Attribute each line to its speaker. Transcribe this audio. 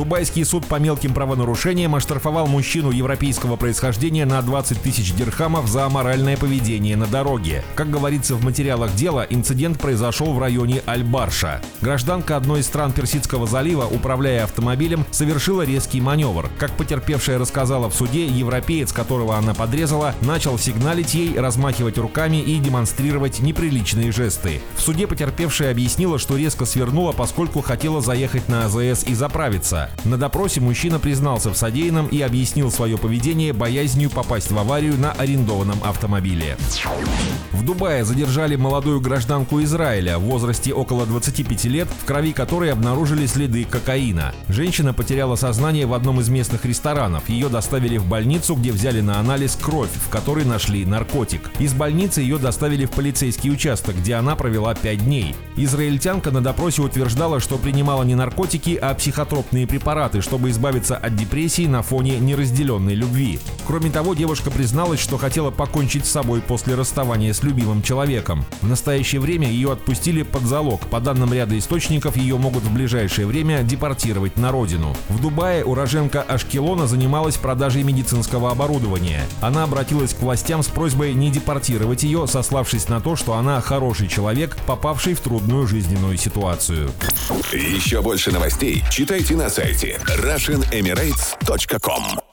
Speaker 1: Дубайский суд по мелким правонарушениям оштрафовал мужчину европейского происхождения на 20 тысяч дирхамов за аморальное поведение на дороге. Как говорится в материалах дела, инцидент произошел в районе Аль-Барша. Гражданка одной из стран Персидского залива, управляя автомобилем, совершила резкий маневр. Как потерпевшая рассказала в суде, европеец, которого она подрезала, начал сигналить ей, размахивать руками и демонстрировать неприличные жесты. В суде потерпевшая объяснила, что резко свернула, поскольку хотела заехать на АЗС и заправиться. На допросе мужчина признался в содеянном и объяснил свое поведение боязнью попасть в аварию на арендованном автомобиле. В Дубае задержали молодую гражданку Израиля в возрасте около 25 лет, в крови которой обнаружили следы кокаина. Женщина потеряла сознание в одном из местных ресторанов. Ее доставили в больницу, где взяли на анализ кровь, в которой нашли наркотик. Из больницы ее доставили в полицейский участок, где она провела 5 дней. Израильтянка на допросе утверждала, что принимала не наркотики, а психотропные препараты, чтобы избавиться от депрессии на фоне неразделенной любви. Кроме того, девушка призналась, что хотела покончить с собой после расставания с любимым человеком. В настоящее время ее отпустили под залог. По данным ряда источников, ее могут в ближайшее время депортировать на родину. В Дубае уроженка Ашкелона занималась продажей медицинского оборудования. Она обратилась к властям с просьбой не депортировать ее, сославшись на то, что она хороший человек, попавший в трудную жизненную ситуацию.
Speaker 2: Еще больше новостей читайте на сайте RussianEmirates.com